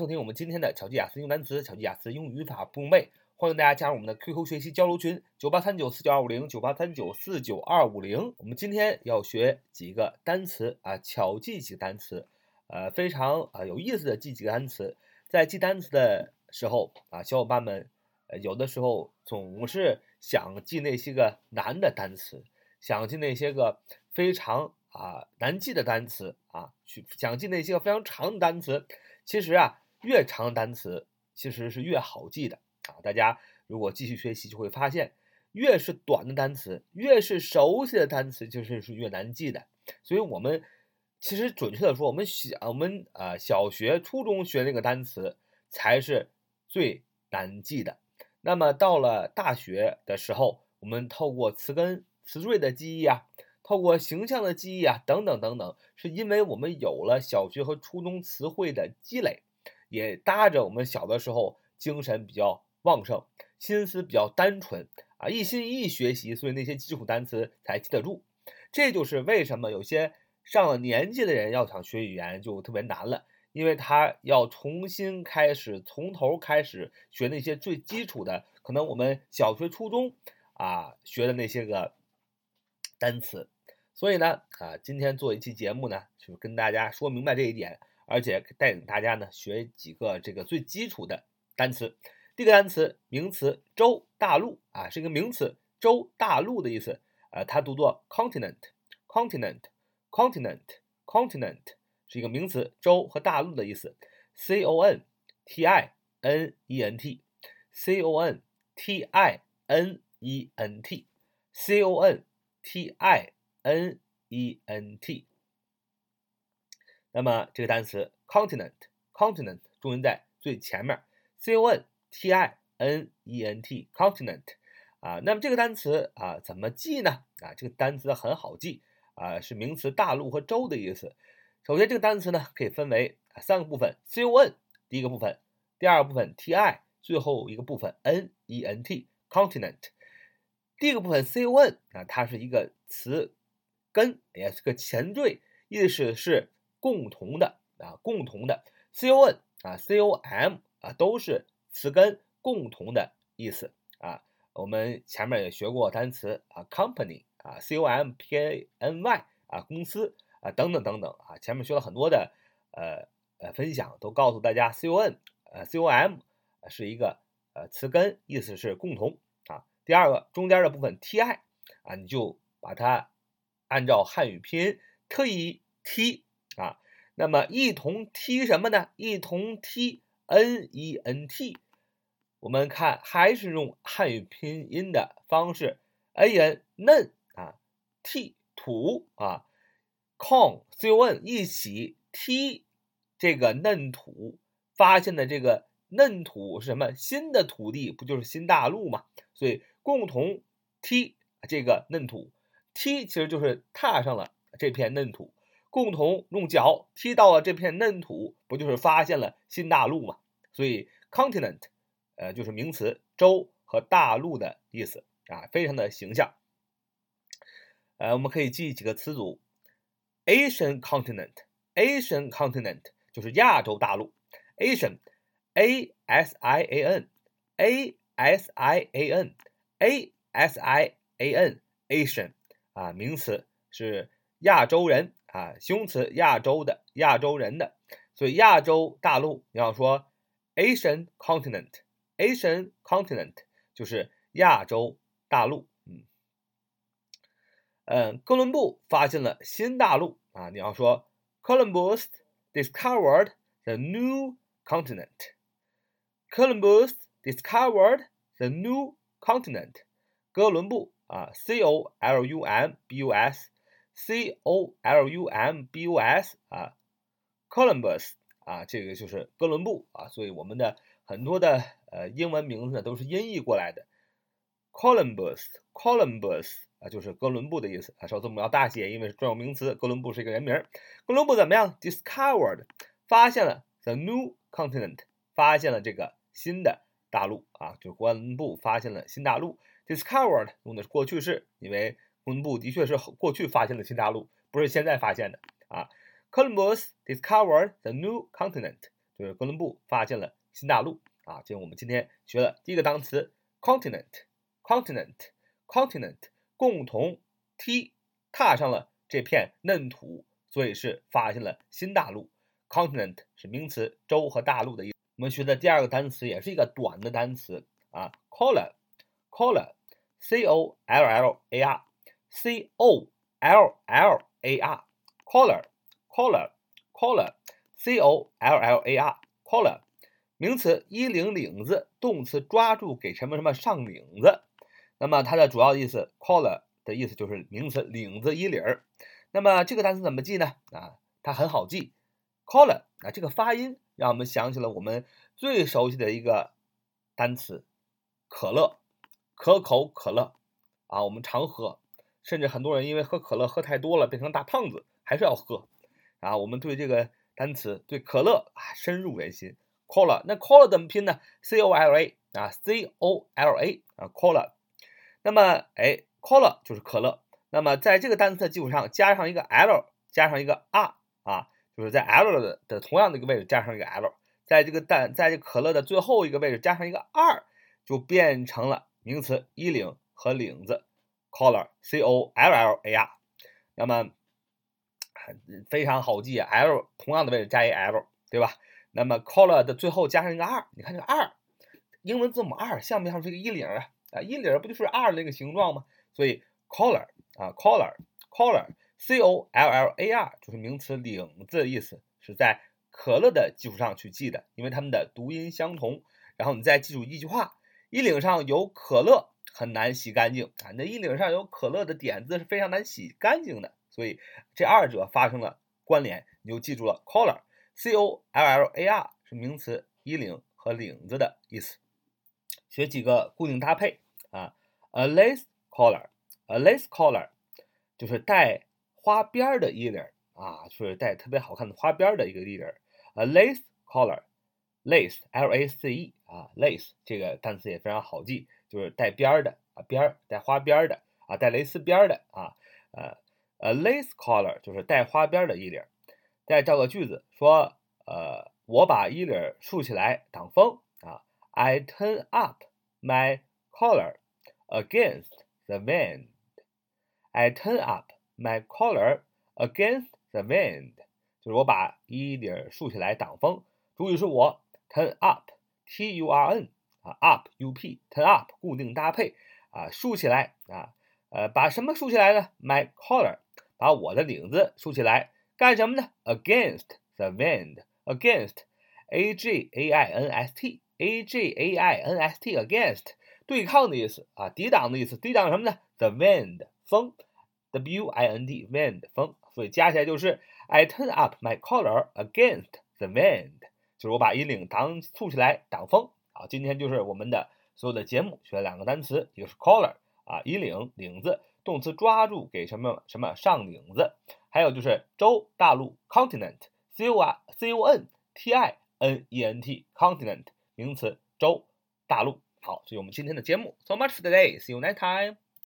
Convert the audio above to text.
收听我们今天的巧记雅思用单词、巧记雅思用语法不用背，欢迎大家加入我们的 QQ 学习交流群：九八三九四九二五零九八三九四九二五零。我们今天要学几个单词啊，巧记几个单词，呃，非常啊有意思的记几个单词。在记单词的时候啊，小伙伴们有的时候总是想记那些个难的单词，想记那些个非常啊难记的单词啊，去想记那些个非常长的单词。其实啊。越长的单词其实是越好记的啊！大家如果继续学习，就会发现，越是短的单词，越是熟悉的单词，就是是越难记的。所以，我们其实准确的说，我们小我们啊小学、初中学那个单词才是最难记的。那么到了大学的时候，我们透过词根、词缀的记忆啊，透过形象的记忆啊，等等等等，是因为我们有了小学和初中词汇的积累。也搭着我们小的时候精神比较旺盛，心思比较单纯啊，一心一意学习，所以那些基础单词才记得住。这就是为什么有些上了年纪的人要想学语言就特别难了，因为他要重新开始，从头开始学那些最基础的，可能我们小学、初中啊学的那些个单词。所以呢，啊，今天做一期节目呢，就跟大家说明白这一点。而且带领大家呢学几个这个最基础的单词。第一个单词名词洲大陆啊，是一个名词，洲大陆的意思。呃，它读作 continent，continent，continent，continent，是一个名词，洲和大陆的意思。c o n t i n e n t，c o n t i n e n t，c o n t i n e n t。那么这个单词 continent，continent 重音在最前面，c o n t i n e n t，continent 啊，那么这个单词啊怎么记呢？啊，这个单词很好记啊，是名词大陆和洲的意思。首先这个单词呢可以分为三个部分，c o n 第一个部分，第二个部分 t i，最后一个部分 n e n t，continent。第一个部分 c o n 啊，它是一个词根，也是个前缀，意思是。共同的啊，共同的，c o n 啊，c o m 啊，都是词根，共同的意思啊。我们前面也学过单词啊，company 啊，c o m p a n y 啊，公司啊，等等等等啊。前面学了很多的呃呃分享，都告诉大家，c o n 呃，c o m 是一个呃词根，意思是共同啊。第二个中间的部分 t i 啊，你就把它按照汉语拼音特意 t。啊，那么一同踢什么呢？一同踢 n e n t，我们看还是用汉语拼音的方式，a n 嫩啊，t 土啊，con c o n 一起踢这个嫩土，发现的这个嫩土是什么？新的土地不就是新大陆吗？所以共同踢这个嫩土，踢其实就是踏上了这片嫩土。共同用脚踢到了这片嫩土，不就是发现了新大陆吗？所以 continent，呃，就是名词，洲和大陆的意思啊，非常的形象。呃，我们可以记几个词组：Asian continent，Asian continent 就是亚洲大陆，Asian，A S I A N，A S I A N，A S I A N，Asian 啊，名词是亚洲人。啊，形容词亚洲的亚洲人的，所以亚洲大陆你要说 Asian continent，Asian continent 就是亚洲大陆。嗯，嗯，哥伦布发现了新大陆啊，你要说 Columbus discovered the new continent。Columbus discovered the new continent。哥伦布啊，C O L U M B U S。C O L U M B U S 啊，Columbus 啊，这个就是哥伦布啊，所以我们的很多的呃英文名字呢都是音译过来的。Columbus，Columbus 啊，就是哥伦布的意思啊，首字母要大写，因为是专有名词，哥伦布是一个人名。哥伦布怎么样？Discovered，发现了 the new continent，发现了这个新的大陆啊，就是哥伦布发现了新大陆。Discovered 用的是过去式，因为哥伦布的确是过去发现的新大陆，不是现在发现的啊。Columbus discovered the new continent。就是哥伦布发现了新大陆啊。这是我们今天学的第一个单词 continent，continent，continent，共同踢踏上了这片嫩土，所以是发现了新大陆。continent 是名词，洲和大陆的意思。我们学的第二个单词也是一个短的单词啊，collar，collar，C-O-L-L-A-R c o l l a r collar collar collar c o l l a r collar 名词，衣领领子，动词，抓住给什么什么上领子。那么它的主要意思，collar 的意思就是名词，领子、衣领儿。那么这个单词怎么记呢？啊，它很好记，collar 啊，这个发音。让我们想起了我们最熟悉的一个单词——可乐，可口可乐啊，我们常喝，甚至很多人因为喝可乐喝太多了，变成大胖子，还是要喝啊。我们对这个单词，对可乐啊，深入人心。cola，那 cola 怎么拼呢？c o l a 啊，c o l a 啊，cola。那么，哎，cola 就是可乐。那么在这个单词的基础上加上一个 l，加上一个 r 啊。就是在 l 的的同样的一个位置加上一个 l，在这个蛋，在这可乐的最后一个位置加上一个 r，，就变成了名词衣领和领子，collar，c o l l a r。那么非常好记，l 同样的位置加一 l，对吧？那么 collar 的最后加上一个 R，，你看这个 R，，英文字母 R 像不像是个衣领啊？啊，衣领不就是 R 那个形状吗？所以 collar 啊，collar，collar。C O L L A R 就是名词领子的意思，是在可乐的基础上去记的，因为它们的读音相同。然后你再记住一句话：衣领上有可乐很难洗干净啊！那衣领上有可乐的点子是非常难洗干净的，所以这二者发生了关联，你就记住了 collar。C O L L A R 是名词衣领和领子的意思。学几个固定搭配啊，a lace collar，a lace collar 就是带。花边儿的衣领啊，就是带特别好看的花边的一个衣领。A lace collar，lace L A C E 啊，lace 这个单词也非常好记，就是带边儿的啊，边儿带花边儿的啊，带蕾丝边儿的啊。呃，a lace collar 就是带花边的衣领。再造个句子说，呃，我把衣领竖起来挡风啊。I turn up my collar against the wind. I turn up. My collar against the wind，就是我把衣领竖起来挡风。主语是我，turn up，t u r n 啊，up u p，turn up 固定搭配啊，竖起来啊，呃，把什么竖起来呢？My collar，把我的领子竖起来干什么呢？Against the wind，against，a g a i n s t，a g a i n s t，against 对抗的意思啊，抵挡的意思，抵挡什么呢？The wind 风。W I N D wind 风，所以加起来就是 I turn up my collar against the wind，就是我把衣领挡竖起来挡风。 好，今天就是我们的所有的节目，学了两个单词，一个是 collar 啊，衣领领子，动词抓住给什么什么上领子，还有就是洲大陆 continent，C O R C O N T I N E N T continent 名词洲大陆。好，这是我们今天的节目。So much for today. See you next time.